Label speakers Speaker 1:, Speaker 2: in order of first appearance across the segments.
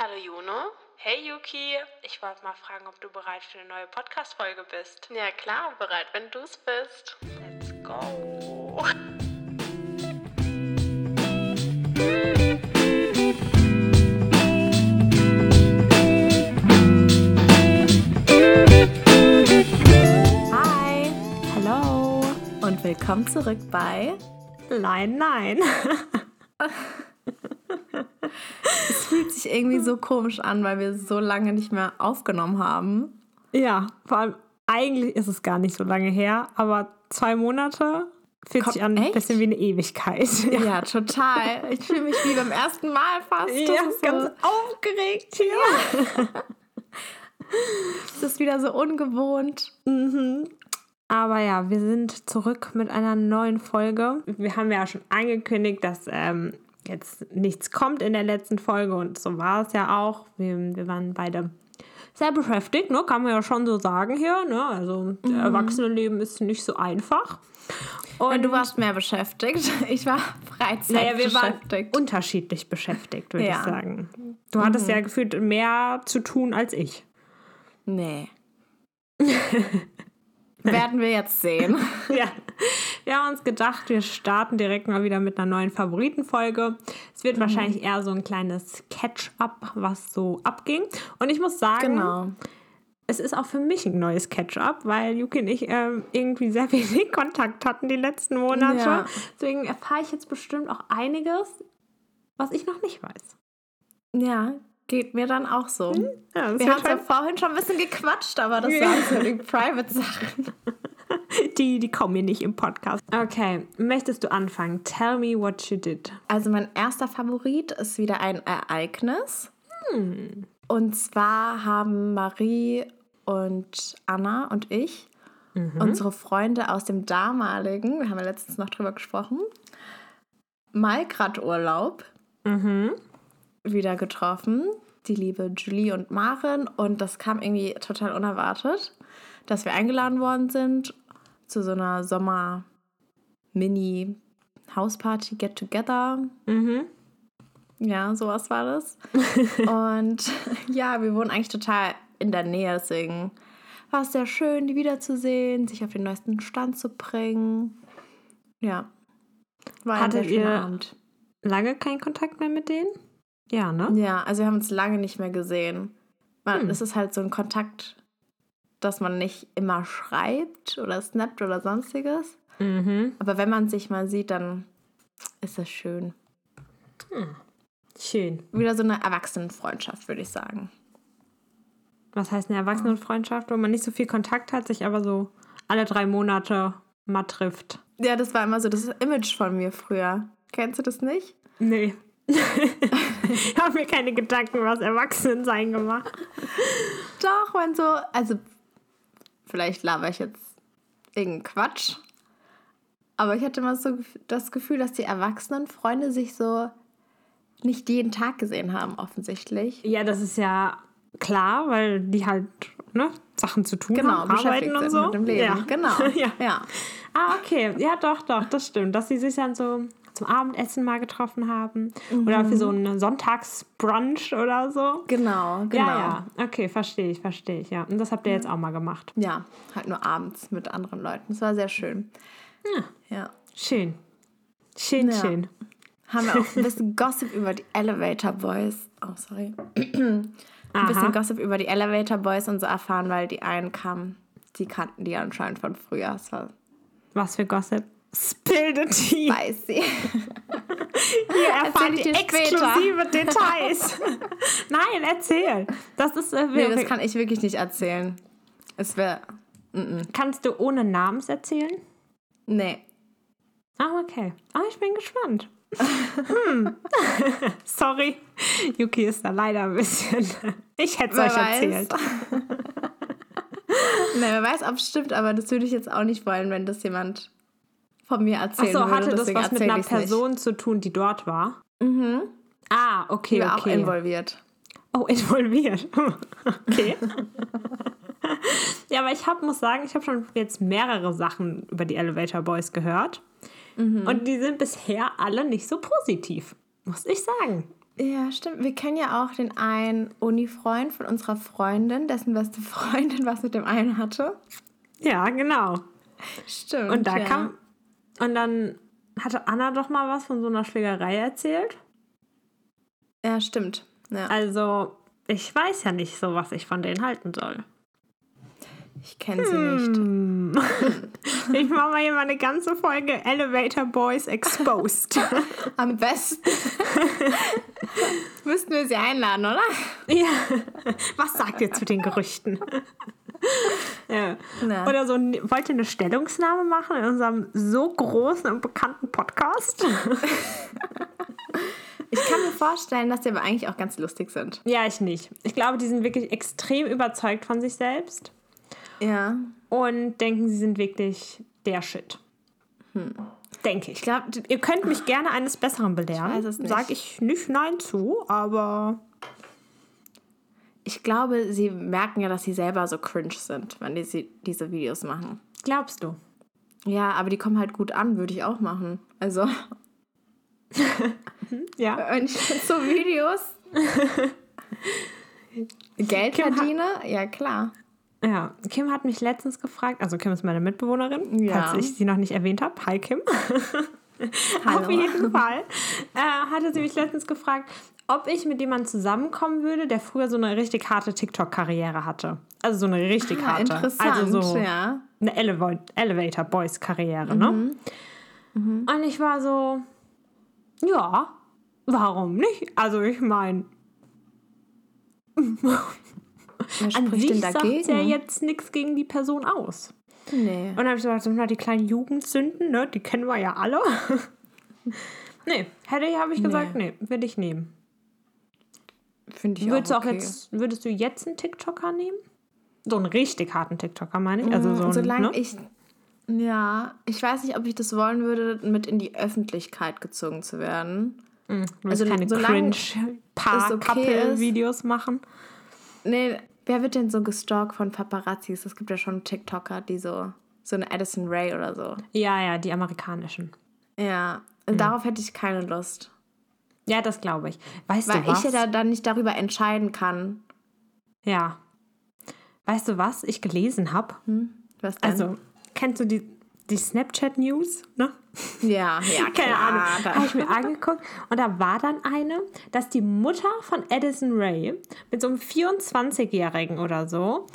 Speaker 1: Hallo Juno. Hey Yuki, ich wollte mal fragen, ob du bereit für eine neue Podcast-Folge bist.
Speaker 2: Ja klar, bereit, wenn du es bist.
Speaker 1: Let's go.
Speaker 2: Hi, hallo und willkommen zurück bei Line 9. sich irgendwie so komisch an, weil wir so lange nicht mehr aufgenommen haben.
Speaker 3: Ja, vor allem eigentlich ist es gar nicht so lange her, aber zwei Monate fühlt
Speaker 2: Komm,
Speaker 3: sich an ein bisschen wie eine Ewigkeit.
Speaker 2: Ja, total. Ich fühle mich wie beim ersten Mal fast. Das
Speaker 3: Ja,
Speaker 2: ist
Speaker 3: ganz
Speaker 2: so aufgeregt hier. Es ist wieder so ungewohnt.
Speaker 3: Aber ja, wir sind zurück mit einer neuen Folge. Wir haben ja schon angekündigt, dass ähm, jetzt nichts kommt in der letzten Folge und so war es ja auch. Wir, wir waren beide sehr beschäftigt, ne? kann man ja schon so sagen hier. Ne? Also, das Erwachsenenleben ist nicht so einfach. Und
Speaker 2: du warst mehr beschäftigt. Ich war Freizeit
Speaker 3: Naja, wir waren
Speaker 2: beschäftigt.
Speaker 3: unterschiedlich beschäftigt, würde
Speaker 2: Ja.
Speaker 3: ich sagen. Du hattest ja gefühlt mehr zu tun als ich.
Speaker 2: Nee. Werden wir jetzt sehen.
Speaker 3: Ja. Wir haben uns gedacht, wir starten direkt mal wieder mit einer neuen Favoritenfolge. Es wird wahrscheinlich eher so ein kleines Catch-up, was so abging. Und ich muss sagen,
Speaker 2: Genau.
Speaker 3: es ist auch für mich ein neues Catch-up, weil Yuki und ich ähm, irgendwie sehr wenig Kontakt hatten die letzten Monate.
Speaker 2: Ja.
Speaker 3: Deswegen erfahre ich jetzt bestimmt auch einiges, was ich noch nicht weiß.
Speaker 2: Ja, geht mir dann auch so.
Speaker 3: Ja, das
Speaker 2: Wir haben ja vorhin schon ein bisschen gequatscht, aber das
Speaker 3: Ja.
Speaker 2: waren so die Private-Sachen.
Speaker 3: Die, die kommen mir nicht im Podcast. Okay, möchtest du anfangen? Tell me what you did.
Speaker 2: Also mein erster Favorit ist wieder ein Ereignis. Und zwar haben Marie und Anna und ich unsere Freunde aus dem damaligen, wir haben ja letztens noch drüber gesprochen, Malgrad-Urlaub wieder getroffen. Die liebe Julie und Maren. Und das kam irgendwie total unerwartet, dass wir eingeladen worden sind zu so einer Sommer-Mini-Hausparty, Get-Together. Ja, sowas war das. und ja, wir wohnen eigentlich total in der Nähe, deswegen war es sehr schön, die wiederzusehen, sich auf den neuesten Stand zu bringen. Ja. War ein
Speaker 3: Hattet
Speaker 2: sehr schöner
Speaker 3: ihr-
Speaker 2: Abend.
Speaker 3: Lange kein Kontakt mehr mit denen? Ja, ne?
Speaker 2: Ja, also wir haben uns lange nicht mehr gesehen. Man,
Speaker 3: Hm.
Speaker 2: Es ist halt so ein Kontakt, dass man nicht immer schreibt oder snappt oder sonstiges.
Speaker 3: Mhm.
Speaker 2: Aber wenn man sich mal sieht, dann ist es schön.
Speaker 3: Schön.
Speaker 2: Wieder so eine Erwachsenenfreundschaft, würde ich sagen.
Speaker 3: Was heißt eine Erwachsenenfreundschaft, wo man nicht so viel Kontakt hat, sich aber so alle drei Monate mal trifft?
Speaker 2: Ja, das war immer so das Image von mir früher. Kennst du das nicht?
Speaker 3: Nee. Ich habe mir keine Gedanken über das Erwachsenensein gemacht.
Speaker 2: Doch, wenn so, also vielleicht laber ich jetzt irgendeinen Quatsch. Aber ich hatte immer so das Gefühl, dass die erwachsenen Freunde sich so nicht jeden Tag gesehen haben, offensichtlich.
Speaker 3: Ja, das ist ja klar, weil die halt ne, Sachen zu tun
Speaker 2: Genau,
Speaker 3: haben, arbeiten und so.
Speaker 2: mit dem Leben.
Speaker 3: Ja.
Speaker 2: Genau.
Speaker 3: ja.
Speaker 2: ja.
Speaker 3: Ah, okay. Ja, doch, doch, das stimmt. Dass sie sich dann so zum Abendessen mal getroffen haben. Oder für so einen Sonntagsbrunch oder so.
Speaker 2: Genau, genau.
Speaker 3: Ja, ja. Okay, verstehe ich, verstehe ich, ja. Und das habt ihr jetzt auch mal gemacht.
Speaker 2: Ja, halt nur abends mit anderen Leuten. Das war sehr schön.
Speaker 3: Ja.
Speaker 2: Ja.
Speaker 3: Schön. Schön,
Speaker 2: Ja.
Speaker 3: schön.
Speaker 2: Haben wir auch ein bisschen Gossip über die Elevator Boys. Oh, sorry. Ein bisschen
Speaker 3: Aha.
Speaker 2: Gossip über die Elevator Boys und so erfahren, weil die einen kamen, die kannten die anscheinend von früher.
Speaker 3: Was für Gossip? Spill the tea.
Speaker 2: spicy.
Speaker 3: Hier erfahrt
Speaker 2: ich
Speaker 3: ihr
Speaker 2: dir später.
Speaker 3: exklusive Details. Nein, erzähl. Das ist äh,
Speaker 2: Nee, das kann ich wirklich nicht erzählen. Es wäre.
Speaker 3: Kannst du ohne Namens erzählen?
Speaker 2: Nee.
Speaker 3: Ah, okay. Ah, ich bin gespannt. hm. Sorry. Yuki ist da leider ein bisschen. Ich hätte es euch
Speaker 2: weiß.
Speaker 3: erzählt.
Speaker 2: Nee, wer weiß, ob es stimmt, aber das würde ich jetzt auch nicht wollen, wenn das jemand von mir erzählen
Speaker 3: Achso,
Speaker 2: würde.
Speaker 3: hatte das was mit einer
Speaker 2: ich's nicht.
Speaker 3: Person zu tun, die dort war?
Speaker 2: Mhm.
Speaker 3: Ah, okay,
Speaker 2: Die war auch
Speaker 3: okay.
Speaker 2: involviert.
Speaker 3: Oh, involviert. okay. ja, aber ich hab, muss sagen, ich habe schon jetzt mehrere Sachen über die Elevator Boys gehört. Und die sind bisher alle nicht so positiv, muss ich sagen.
Speaker 2: Ja, stimmt. Wir kennen ja auch den einen Uni-Freund von unserer Freundin, dessen beste Freundin was mit dem einen hatte.
Speaker 3: Ja, genau.
Speaker 2: Stimmt.
Speaker 3: Und da
Speaker 2: ja.
Speaker 3: kam. Und dann hatte Anna doch mal was von so einer Schlägerei erzählt.
Speaker 2: Ja, stimmt. Ja.
Speaker 3: Also, ich weiß ja nicht so, was ich von denen halten soll.
Speaker 2: Ich kenne sie nicht.
Speaker 3: Hm. Ich mache mal hier mal eine ganze Folge Elevator Boys Exposed.
Speaker 2: Am besten müssten wir sie einladen, oder?
Speaker 3: ja. Was sagt ihr zu den Gerüchten? ja.
Speaker 2: Na.
Speaker 3: Oder so, wollt ihr eine Stellungsnahme machen in unserem so großen und bekannten Podcast?
Speaker 2: Ich kann mir vorstellen, dass die aber eigentlich auch ganz lustig sind.
Speaker 3: ja, ich nicht. Ich glaube, die sind wirklich extrem überzeugt von sich selbst
Speaker 2: Ja.
Speaker 3: und denken, sie sind wirklich der Shit. Denke ich.
Speaker 2: Ich glaube,
Speaker 3: Ihr könnt mich gerne eines Besseren belehren.
Speaker 2: Ich weiß es nicht.
Speaker 3: Sag ich nicht Nein zu, aber
Speaker 2: ich glaube, sie merken ja, dass sie selber so cringe sind, wenn die sie diese Videos machen.
Speaker 3: glaubst du?
Speaker 2: Ja, aber die kommen halt gut an, würde ich auch machen. Also,
Speaker 3: Ja.
Speaker 2: wenn ich so Videos Geld
Speaker 3: Kim
Speaker 2: verdiene, ja klar.
Speaker 3: Ja, Kim hat mich letztens gefragt, also Kim ist meine Mitbewohnerin,
Speaker 2: Ja.
Speaker 3: falls ich sie noch nicht erwähnt habe. Hi Kim.
Speaker 2: Hallo.
Speaker 3: Auf jeden Fall äh, hatte sie mich letztens gefragt, ob ich mit jemandem zusammenkommen würde, der früher so eine richtig harte TikTok-Karriere hatte. Also so eine richtig
Speaker 2: Ah,
Speaker 3: harte.
Speaker 2: interessant,
Speaker 3: Also so
Speaker 2: ja.
Speaker 3: eine Elevo Elevator Boys Karriere, ne? Und ich war so, ja, warum nicht? Also ich meine, an sich
Speaker 2: denn
Speaker 3: sagt ja jetzt nichts gegen die Person aus.
Speaker 2: Nee.
Speaker 3: Und dann habe ich so gedacht, so, na, die kleinen Jugendsünden, ne, die kennen wir ja alle. nee, hätte ich, habe ich gesagt, nee, würde ich nehmen.
Speaker 2: Finde ich
Speaker 3: Würdest,
Speaker 2: auch,
Speaker 3: du auch
Speaker 2: okay.
Speaker 3: jetzt, würdest du jetzt einen TikToker nehmen? So einen richtig harten TikToker, meine ich. Also so ein,
Speaker 2: Solange
Speaker 3: ne?
Speaker 2: ich. Ja, ich weiß nicht, ob ich das wollen würde, mit in die Öffentlichkeit gezogen zu werden.
Speaker 3: Du willst
Speaker 2: also
Speaker 3: keine cringe
Speaker 2: es okay
Speaker 3: Paar-Couple-Videos machen.
Speaker 2: Nee, wer wird denn so gestalkt von Paparazzis? Es gibt ja schon TikToker, die so. So eine Addison Ray oder so.
Speaker 3: Ja, ja, die amerikanischen.
Speaker 2: Ja, darauf hätte ich keine Lust.
Speaker 3: Ja, das glaube ich. Weißt
Speaker 2: Weil
Speaker 3: du was?
Speaker 2: ich ja da, dann nicht darüber entscheiden kann.
Speaker 3: ja. Weißt du was ich gelesen habe?
Speaker 2: Was denn?
Speaker 3: Also, kennst du die, die Snapchat-News? Ne?
Speaker 2: Ja, ja,
Speaker 3: Keine
Speaker 2: klar.
Speaker 3: Ahnung. Habe ich mir angeguckt. Und da war dann eine, dass die Mutter von Addison Ray mit so einem 24-Jährigen oder so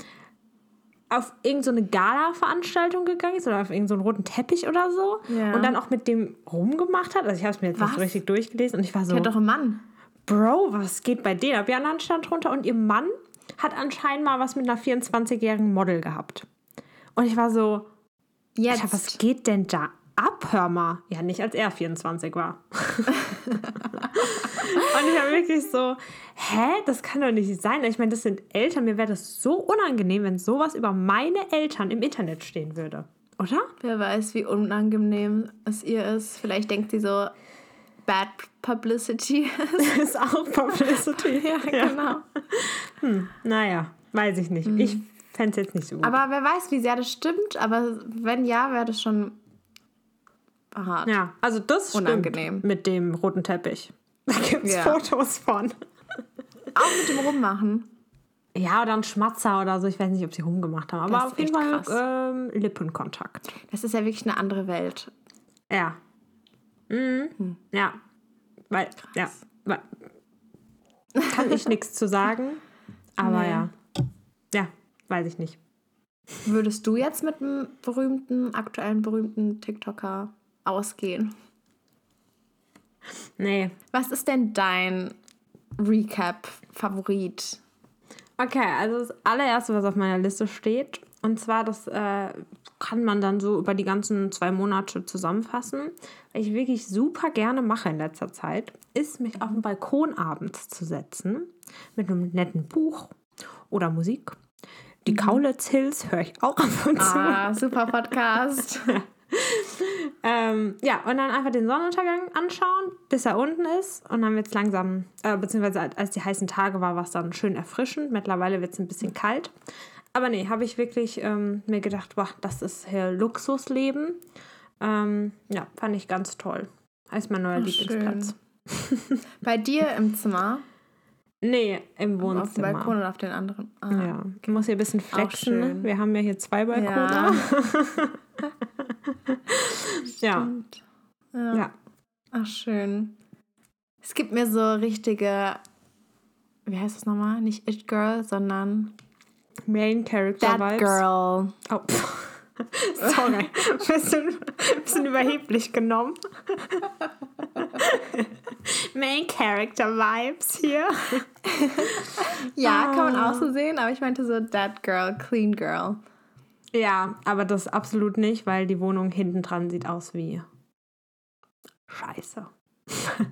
Speaker 3: auf irgendeine so Gala-Veranstaltung gegangen ist oder auf irgendeinen so roten Teppich oder so
Speaker 2: Ja.
Speaker 3: und dann auch mit dem rumgemacht hat. Also ich habe es mir jetzt nicht so
Speaker 2: Was?
Speaker 3: richtig durchgelesen und ich war so,
Speaker 2: Die hat doch einen Mann.
Speaker 3: Bro, was geht bei denen ab? Ja, dann stand drunter und ihr Mann hat anscheinend mal was mit einer 24-jährigen Model gehabt. Und ich war so,
Speaker 2: Jetzt.
Speaker 3: ja, was geht denn da ab, hör mal? Ja, nicht als er 24 war. und ich war wirklich so, hä, das kann doch nicht sein. Ich meine, das sind Eltern. Mir wäre das so unangenehm, wenn sowas über meine Eltern im Internet stehen würde. Oder?
Speaker 2: Wer weiß, wie unangenehm es ihr ist. Vielleicht denkt sie so, bad publicity.
Speaker 3: ist auch Publicity.
Speaker 2: ja, genau.
Speaker 3: Naja, weiß ich nicht. Ich fände es jetzt nicht so gut.
Speaker 2: Aber wer weiß, wie sehr das stimmt. Aber wenn ja, wäre das schon hart.
Speaker 3: Ja, also das
Speaker 2: Unangenehm.
Speaker 3: mit dem roten Teppich. Da gibt es
Speaker 2: Ja.
Speaker 3: Fotos von.
Speaker 2: Auch mit dem Rummachen.
Speaker 3: Ja, oder ein Schmatzer oder so. Ich weiß nicht, ob sie rumgemacht haben. Aber auf jeden Fall
Speaker 2: krass.
Speaker 3: ähm, Lippenkontakt.
Speaker 2: Das ist ja wirklich eine andere Welt.
Speaker 3: Ja. Mhm. Ja. Weil, ja. Weil, kann ich nichts zu sagen. Aber
Speaker 2: Nee.
Speaker 3: ja. Ja, weiß ich nicht.
Speaker 2: Würdest du jetzt mit einem berühmten, aktuellen berühmten TikToker ausgehen?
Speaker 3: Nee.
Speaker 2: Was ist denn dein Recap-Favorit?
Speaker 3: Okay, also das allererste, was auf meiner Liste steht, und zwar, das äh, kann man dann so über die ganzen zwei Monate zusammenfassen, weil ich wirklich super gerne mache in letzter Zeit, ist mich auf den Balkon abends zu setzen mit einem netten Buch oder Musik. Die Kaulitz Hills höre ich auch ab und zu.
Speaker 2: Ah, super Podcast.
Speaker 3: Ähm, ja, und dann einfach den Sonnenuntergang anschauen, bis er unten ist. Und dann wird es langsam, äh, beziehungsweise als die heißen Tage war, war es dann schön erfrischend. Mittlerweile wird es ein bisschen kalt. Aber nee, habe ich wirklich ähm, mir gedacht, boah, das ist hier Luxusleben. Ähm, ja, fand ich ganz toll. Heißt mein neuer
Speaker 2: Ach,
Speaker 3: Lieblingsplatz.
Speaker 2: Bei dir im Zimmer?
Speaker 3: Nee, im Wohnzimmer.
Speaker 2: Auf dem Balkon oder auf den anderen?
Speaker 3: Ah. Ja, ich muss hier ein bisschen flexen. Ne? Wir haben ja hier zwei Balkone.
Speaker 2: Ja. ja. ja. Ach, schön. Es gibt mir so richtige, wie heißt das nochmal? Nicht It Girl, sondern
Speaker 3: Main Character
Speaker 2: That Vibes. Girl. Oh.
Speaker 3: Sorry, bisschen, bisschen überheblich genommen. Main Character Vibes hier.
Speaker 2: ja, kann man auch so sehen, aber ich meinte so That Girl, Clean Girl.
Speaker 3: Ja, aber das absolut nicht, weil die Wohnung hinten dran sieht aus wie Scheiße.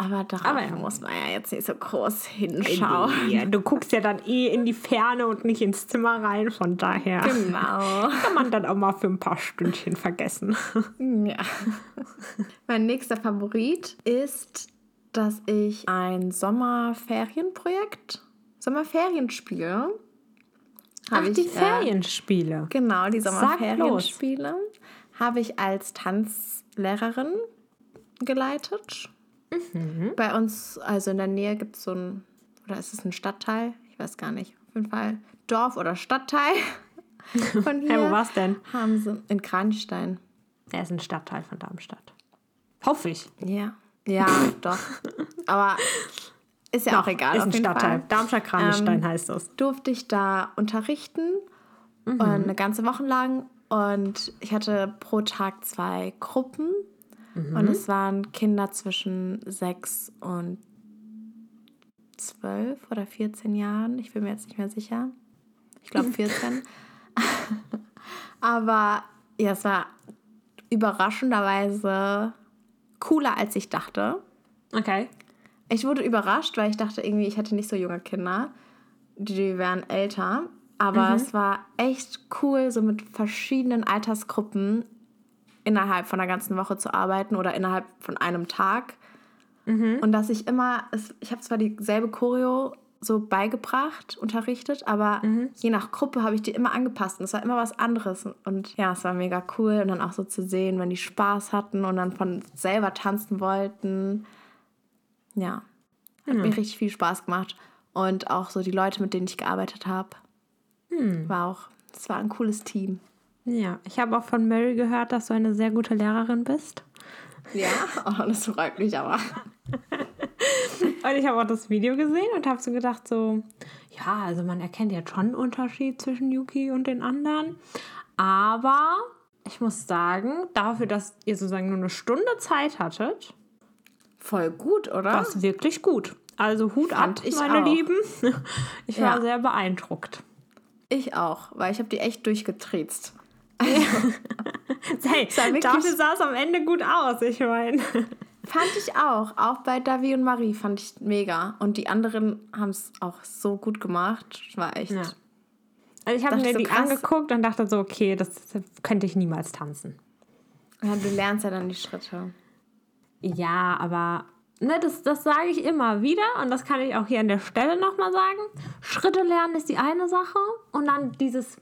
Speaker 2: Aber darauf Aber ja. muss man ja jetzt nicht so groß hinschauen.
Speaker 3: Ja, du guckst ja dann eh in die Ferne und nicht ins Zimmer rein, von daher.
Speaker 2: Genau.
Speaker 3: Kann man dann auch mal für ein paar Stündchen vergessen.
Speaker 2: Ja. Mein nächster Favorit ist, dass ich ein Sommerferienprojekt, Sommerferienspiel.
Speaker 3: Ach, ich, die äh, Ferienspiele.
Speaker 2: Äh, genau, die Sommerferienspiele habe ich als Tanzlehrerin geleitet. Mhm. Bei uns, also in der Nähe, gibt es so ein, oder ist es ein Stadtteil? Ich weiß gar nicht. Auf jeden Fall Dorf oder Stadtteil.
Speaker 3: Von hier. hey, wo war's denn?
Speaker 2: Haben sie in Kranstein.
Speaker 3: Er ist ein Stadtteil von Darmstadt. Hoffe ich.
Speaker 2: Ja. Ja, doch. Aber ist ja doch, auch egal.
Speaker 3: Ist ein Stadtteil. Darmstadt-Kranstein ähm, heißt das.
Speaker 2: Durfte ich da unterrichten. Mhm. eine ganze Woche lang. Und ich hatte pro Tag zwei Gruppen. Mhm. Und es waren Kinder zwischen sechs und zwölf oder 14 Jahren. Ich bin mir jetzt nicht mehr sicher. Ich glaube 14. Aber ja, es war überraschenderweise cooler, als ich dachte.
Speaker 3: Okay.
Speaker 2: Ich wurde überrascht, weil ich dachte irgendwie, ich hätte nicht so junge Kinder. Die wären älter. Aber mhm. es war echt cool, so mit verschiedenen Altersgruppen innerhalb von einer ganzen Woche zu arbeiten oder innerhalb von einem Tag. Mhm. Und dass ich immer, ich habe zwar dieselbe Choreo so beigebracht, unterrichtet, aber mhm. je nach Gruppe habe ich die immer angepasst und es war immer was anderes. Und ja, es war mega cool und dann auch so zu sehen, wenn die Spaß hatten und dann von selber tanzen wollten. Ja, hat mhm. mir richtig viel Spaß gemacht. Und auch so die Leute, mit denen ich gearbeitet habe, mhm. war auch, es war ein cooles Team.
Speaker 3: Ja, ich habe auch von Mary gehört, dass du eine sehr gute Lehrerin bist.
Speaker 2: Ja, oh, das freut mich aber.
Speaker 3: und ich habe auch das Video gesehen und habe so gedacht, so, ja, also man erkennt ja schon einen Unterschied zwischen Yuki und den anderen. Aber ich muss sagen, dafür, dass ihr sozusagen nur eine Stunde Zeit hattet,
Speaker 2: voll gut, oder?
Speaker 3: War es wirklich gut. Also Hut Fand ab, ich meine auch. Lieben. Ich war ja. sehr beeindruckt.
Speaker 2: Ich auch, weil ich habe die echt durchgetriezt.
Speaker 3: hey, dafür sah es am Ende gut aus, ich meine.
Speaker 2: Fand ich auch. Auch bei Davi und Marie fand ich mega. Und die anderen haben es auch so gut gemacht. War echt. Ja.
Speaker 3: Also ich habe mir so die krass. angeguckt und dachte so, okay, das könnte ich niemals tanzen.
Speaker 2: Ja, du lernst ja dann die Schritte.
Speaker 3: Ja, aber ne, das, das sage ich immer wieder und das kann ich auch hier an der Stelle nochmal sagen. Schritte lernen ist die eine Sache und dann dieses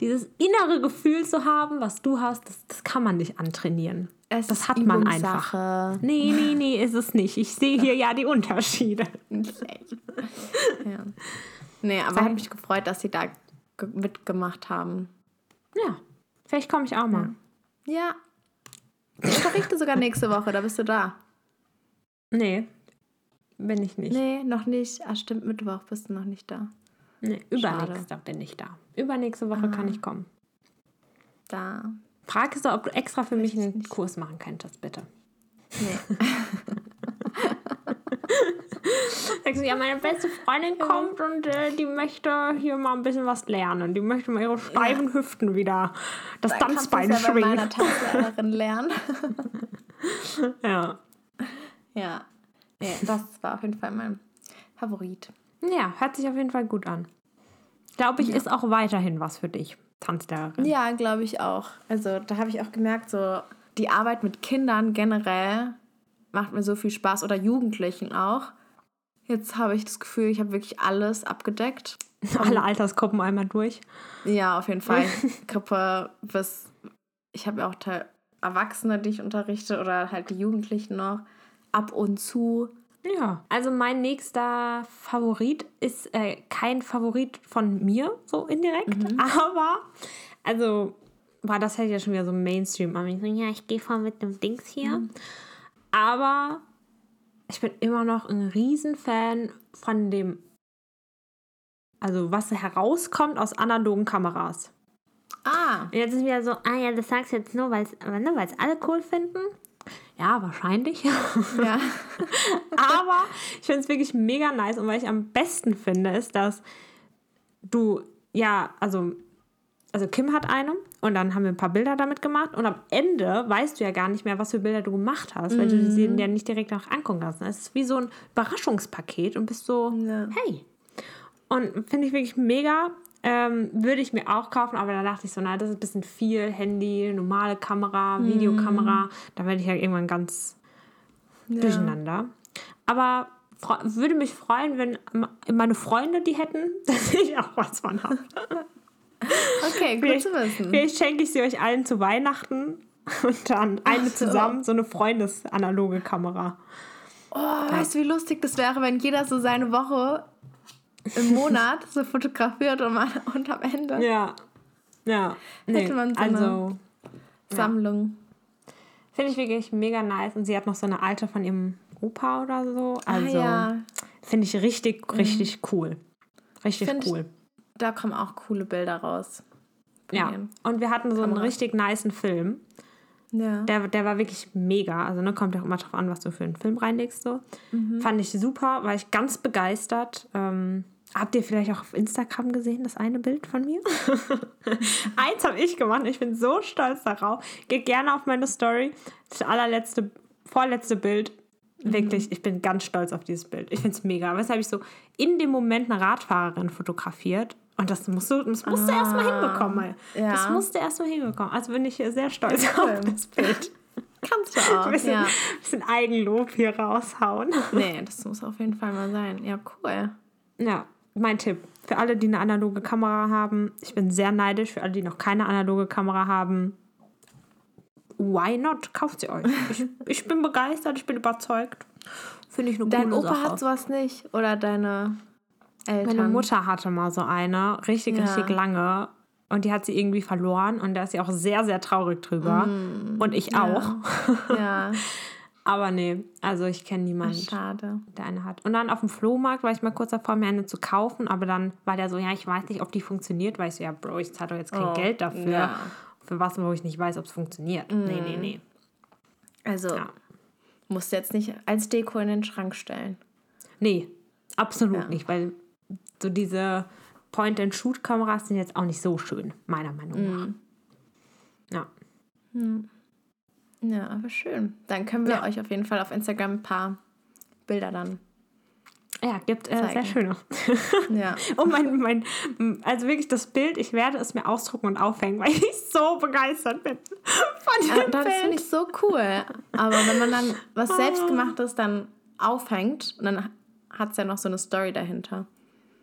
Speaker 3: dieses innere Gefühl zu haben, was du hast, das, das kann man nicht antrainieren. Es das hat man einfach. Nee, nee, nee, ist es nicht. Ich sehe hier ja die Unterschiede.
Speaker 2: ja. Nee, aber Sag, hat mich gefreut, dass sie da mitgemacht haben.
Speaker 3: Ja, vielleicht komme ich auch mal.
Speaker 2: Ja. Ich berichte sogar nächste Woche, da bist du da.
Speaker 3: Nee, bin ich nicht.
Speaker 2: Nee, noch nicht. Ah, stimmt, Mittwoch bist du noch nicht da.
Speaker 3: Nee, übernächste bin ich da. Übernächste Woche ah. kann ich kommen.
Speaker 2: Da.
Speaker 3: Fragst du, ob du extra für mich einen. Kurs machen könntest, bitte. Nee. Sagst du, ja, meine beste Freundin kommt und äh, die möchte hier mal ein bisschen was lernen. Die möchte mal ihre steifen ja. Hüften wieder, das Dann Tanzbein
Speaker 2: kannst
Speaker 3: ja schwingen.
Speaker 2: meiner Tanzlehrerin lernen.
Speaker 3: ja.
Speaker 2: Ja. Nee, das war auf jeden Fall mein Favorit.
Speaker 3: Ja, hört sich auf jeden Fall gut an. Glaube ich, ja. ist auch weiterhin was für dich, Tanzlehrerin.
Speaker 2: Ja, glaube ich auch. Also da habe ich auch gemerkt, so die Arbeit mit Kindern generell macht mir so viel Spaß oder Jugendlichen auch. Jetzt habe ich das Gefühl, ich habe wirklich alles abgedeckt.
Speaker 3: Alle Altersgruppen einmal durch.
Speaker 2: Ja, auf jeden Fall. Krippe bis, ich habe ja auch Erwachsene, die ich unterrichte oder halt die Jugendlichen noch ab und zu.
Speaker 3: Ja, also mein nächster Favorit ist äh, kein Favorit von mir, so indirekt, mhm. aber also war das halt ja schon wieder so Mainstream. Ja, ich gehe voll mit dem Dings hier. Mhm. Aber ich bin immer noch ein Riesenfan von dem, also was herauskommt aus analogen Kameras. Ah. Und jetzt ist wieder so, ah ja, das sagst du jetzt nur, weil es ne, alle cool finden. Ja, wahrscheinlich. Ja. Aber ich finde es wirklich mega nice und was ich am besten finde, ist, dass du, ja, also, also Kim hat eine und dann haben wir ein paar Bilder damit gemacht und am Ende weißt du ja gar nicht mehr, was für Bilder du gemacht hast, weil mhm. du sie ja nicht direkt noch angucken lassen. Es ist wie so ein Überraschungspaket und bist so, ja. hey. Und finde ich wirklich mega. Ähm, würde ich mir auch kaufen, aber da dachte ich so, na, das ist ein bisschen viel. Handy, normale Kamera, mhm. Videokamera. Da werde ich ja irgendwann ganz ja. durcheinander. Aber würde mich freuen, wenn meine Freunde die hätten, dass ich auch was von habe. Okay, gut zu wissen. Vielleicht schenke ich sie euch allen zu Weihnachten und dann eine so. zusammen, so eine freundesanaloge Kamera.
Speaker 2: Oh, weißt du, wie lustig das wäre, wenn jeder so seine Woche im Monat so fotografiert und, man, und am Ende. Ja. Ja. Nee, hätte man so also, eine
Speaker 3: Sammlung. Ja. Finde ich wirklich mega nice. Und sie hat noch so eine alte von ihrem Opa oder so. Ah, also ah, ja. finde ich richtig, mhm. richtig mhm. cool. Richtig
Speaker 2: find, cool. Da kommen auch coole Bilder raus.
Speaker 3: Ja. Und wir hatten so Kamera. einen richtig niceen Film. Ja. Der, der war wirklich mega. Also, ne, kommt ja auch immer drauf an, was du für einen Film reinlegst. So. Mhm. Fand ich super, war ich ganz begeistert. Ähm, Habt ihr vielleicht auch auf Instagram gesehen, das eine Bild von mir? Eins habe ich gemacht ich bin so stolz darauf. Geht gerne auf meine Story. Das allerletzte, vorletzte Bild. Wirklich, mhm. ich bin ganz stolz auf dieses Bild. Ich finde es mega. Weshalb ich so in dem Moment eine Radfahrerin fotografiert. Und das musst du, das musst ah, du erstmal hinbekommen. Ja. Das musst du erstmal hinbekommen. Also bin ich sehr stolz cool. auf das Bild. Kannst du auch. Ein bisschen, ja. bisschen Eigenlob hier raushauen.
Speaker 2: Nee, das muss auf jeden Fall mal sein. Ja, cool.
Speaker 3: Ja, mein Tipp für alle, die eine analoge Kamera haben. Ich bin sehr neidisch für alle, die noch keine analoge Kamera haben. Why not? Kauft sie euch. Ich, ich bin begeistert, ich bin überzeugt. Finde ich eine
Speaker 2: Dein Opa Sache. hat sowas nicht oder deine
Speaker 3: Eltern? Meine Mutter hatte mal so eine, richtig, ja. richtig lange. Und die hat sie irgendwie verloren und da ist sie auch sehr, sehr traurig drüber. Mm, und ich ja. auch. ja. Aber nee, also ich kenne niemanden, Schade. der eine hat. Und dann auf dem Flohmarkt war ich mal kurz davor, mir eine zu kaufen, aber dann war der so, ja, ich weiß nicht, ob die funktioniert, weil ich so, ja, Bro, ich zahle doch jetzt kein oh, Geld dafür. Ja. Für was, wo ich nicht weiß, ob es funktioniert. Mm. Nee, nee, nee.
Speaker 2: Also, ja. musst du jetzt nicht als Deko in den Schrank stellen.
Speaker 3: Nee, absolut ja. nicht, weil so diese Point-and-Shoot-Kameras sind jetzt auch nicht so schön, meiner Meinung nach. Mm.
Speaker 2: Ja. Mm. Ja, aber schön. Dann können wir ja. euch auf jeden Fall auf Instagram ein paar Bilder dann.
Speaker 3: Ja, gibt äh, sehr schöne. Ja. und mein, mein, also wirklich das Bild, ich werde es mir ausdrucken und aufhängen, weil ich so begeistert bin von
Speaker 2: dem ja, Das finde ich so cool. Aber wenn man dann was selbstgemachtes dann aufhängt, dann hat es ja noch so eine Story dahinter.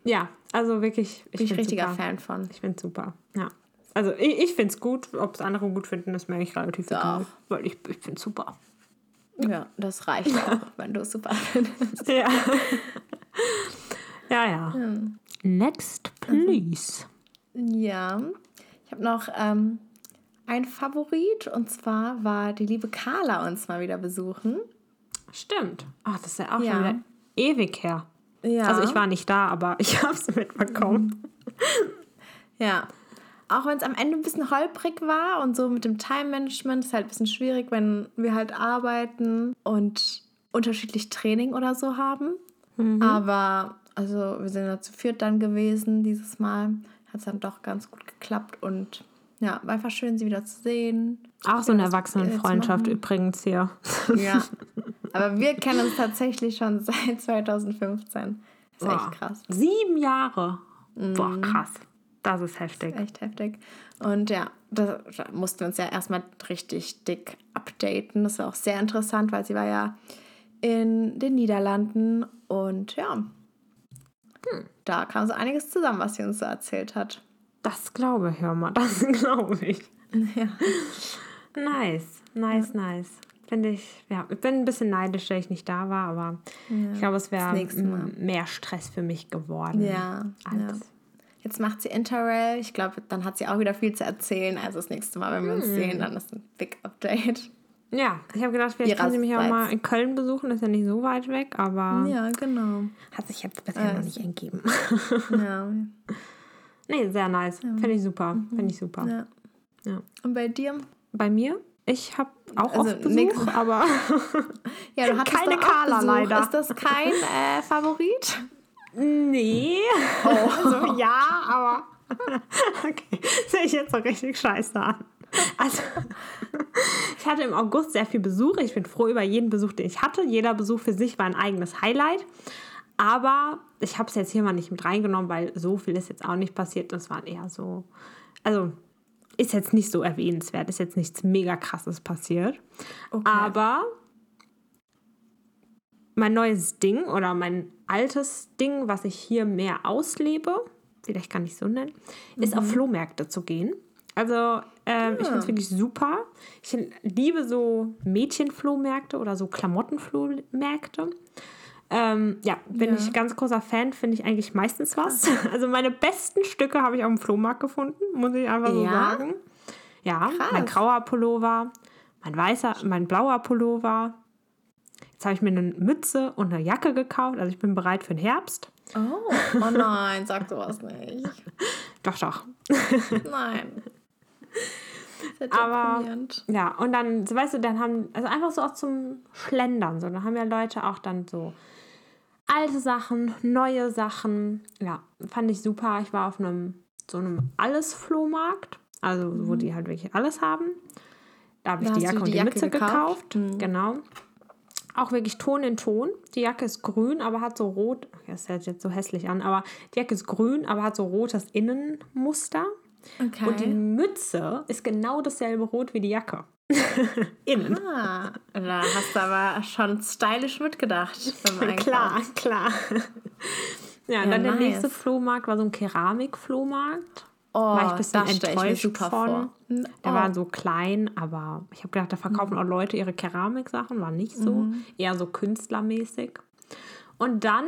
Speaker 3: Ja, also wirklich.
Speaker 2: Ich bin ich richtiger super. Fan von.
Speaker 3: Ich bin super. Ja. Also ich, ich finde es gut. Ob es andere gut finden, ist mir eigentlich relativ egal. Weil ich, ich finde es super.
Speaker 2: Ja, das reicht auch, wenn du es super findest.
Speaker 3: Ja. ja, ja. Hm. Next, please.
Speaker 2: Ja, ich habe noch ähm, ein Favorit und zwar war die liebe Carla uns mal wieder besuchen.
Speaker 3: Stimmt. Ach, das ist ja auch ja. schon wieder ewig her. Ja. Also ich war nicht da, aber ich habe es mitbekommen.
Speaker 2: Ja, auch wenn es am Ende ein bisschen holprig war und so mit dem Time-Management ist halt ein bisschen schwierig, wenn wir halt arbeiten und unterschiedlich Training oder so haben. Mhm. Aber also wir sind ja zu viert dann gewesen dieses Mal. Hat es dann doch ganz gut geklappt und ja, war einfach schön, sie wieder zu sehen.
Speaker 3: Auch so eine Erwachsenenfreundschaft übrigens hier.
Speaker 2: Ja. Aber wir kennen uns tatsächlich schon seit 2015.
Speaker 3: ist Boah. echt krass. Sieben Jahre. Boah, mhm. krass. Das ist heftig. Das
Speaker 2: ist echt heftig. Und ja, da mussten wir uns ja erstmal richtig dick updaten. Das war auch sehr interessant, weil sie war ja in den Niederlanden und ja, hm. da kam so einiges zusammen, was sie uns so erzählt hat.
Speaker 3: Das glaube ich, hör mal, das glaube ich. Ja. Nice, nice, ja. nice. Finde ich, ja, ich bin ein bisschen neidisch, dass ich nicht da war, aber ja, ich glaube, es wäre mehr Stress für mich geworden. Ja,
Speaker 2: ja. Jetzt macht sie Interrail. Ich glaube, dann hat sie auch wieder viel zu erzählen. Also das nächste Mal, wenn wir uns hm. sehen, dann ist ein Big Update.
Speaker 3: Ja, ich habe gedacht, vielleicht kann sie mich auch mal in Köln besuchen. Das ist ja nicht so weit weg, aber.
Speaker 2: Ja, genau.
Speaker 3: Hat sich jetzt bisher äh, noch nicht entgeben. ja. nee, sehr nice. Ja. Finde ich super. Mhm. Finde ich super. Ja.
Speaker 2: ja. Und bei dir?
Speaker 3: Bei mir? Ich habe auch also oft Besuch, nix. aber
Speaker 2: ja, du hattest keine Carla leider. Ist das kein äh, Favorit?
Speaker 3: Nee. Oh. Also ja, aber okay, sehe ich jetzt so richtig scheiße an. Also, ich hatte im August sehr viel Besuch. Ich bin froh über jeden Besuch, den ich hatte. Jeder Besuch für sich war ein eigenes Highlight. Aber ich habe es jetzt hier mal nicht mit reingenommen, weil so viel ist jetzt auch nicht passiert. Das waren eher so, also ist jetzt nicht so erwähnenswert, ist jetzt nichts mega krasses passiert. Okay. Aber mein neues Ding oder mein altes Ding, was ich hier mehr auslebe, vielleicht kann ich so nennen, mhm. ist auf mhm. Flohmärkte zu gehen. Also ähm, ja. ich finde es ah. wirklich super. Ich liebe so Mädchenflohmärkte oder so Klamottenflohmärkte. Ähm, ja, bin ja. ich ganz großer Fan, finde ich eigentlich meistens was. Also meine besten Stücke habe ich auf dem Flohmarkt gefunden, muss ich einfach so ja? sagen. Ja, Krass. mein grauer Pullover, mein weißer, mein blauer Pullover. Jetzt habe ich mir eine Mütze und eine Jacke gekauft, also ich bin bereit für den Herbst.
Speaker 2: Oh, oh nein, sag sowas nicht.
Speaker 3: doch, doch.
Speaker 2: Nein.
Speaker 3: Aber ja, und dann, weißt du, dann haben, also einfach so auch zum Schlendern, so, dann haben ja Leute auch dann so alte Sachen, neue Sachen. Ja, fand ich super. Ich war auf einem so einem Alles-Flohmarkt, also mhm. wo die halt wirklich alles haben. Da habe ich die Jacke und die, Jacke Mütze gekauft. gekauft. Mhm. Genau. Auch wirklich Ton in Ton. Die Jacke ist grün, aber hat so rot. Das hört jetzt so hässlich an, aber die Jacke ist grün, aber hat so rotes Innenmuster. Okay. Und die Mütze ist genau dasselbe Rot wie die Jacke. Innen.
Speaker 2: Ah, da hast du aber schon stylisch mitgedacht.
Speaker 3: klar, klar. Ja, und ja, dann nice. der nächste Flohmarkt war so ein Keramikflohmarkt. Oh, war ich ein bisschen enttäuscht ich von. Vor. Der oh. war so klein, aber ich habe gedacht, da verkaufen mhm. auch Leute ihre Keramiksachen, war nicht so. Mhm. Eher so künstlermäßig. Und dann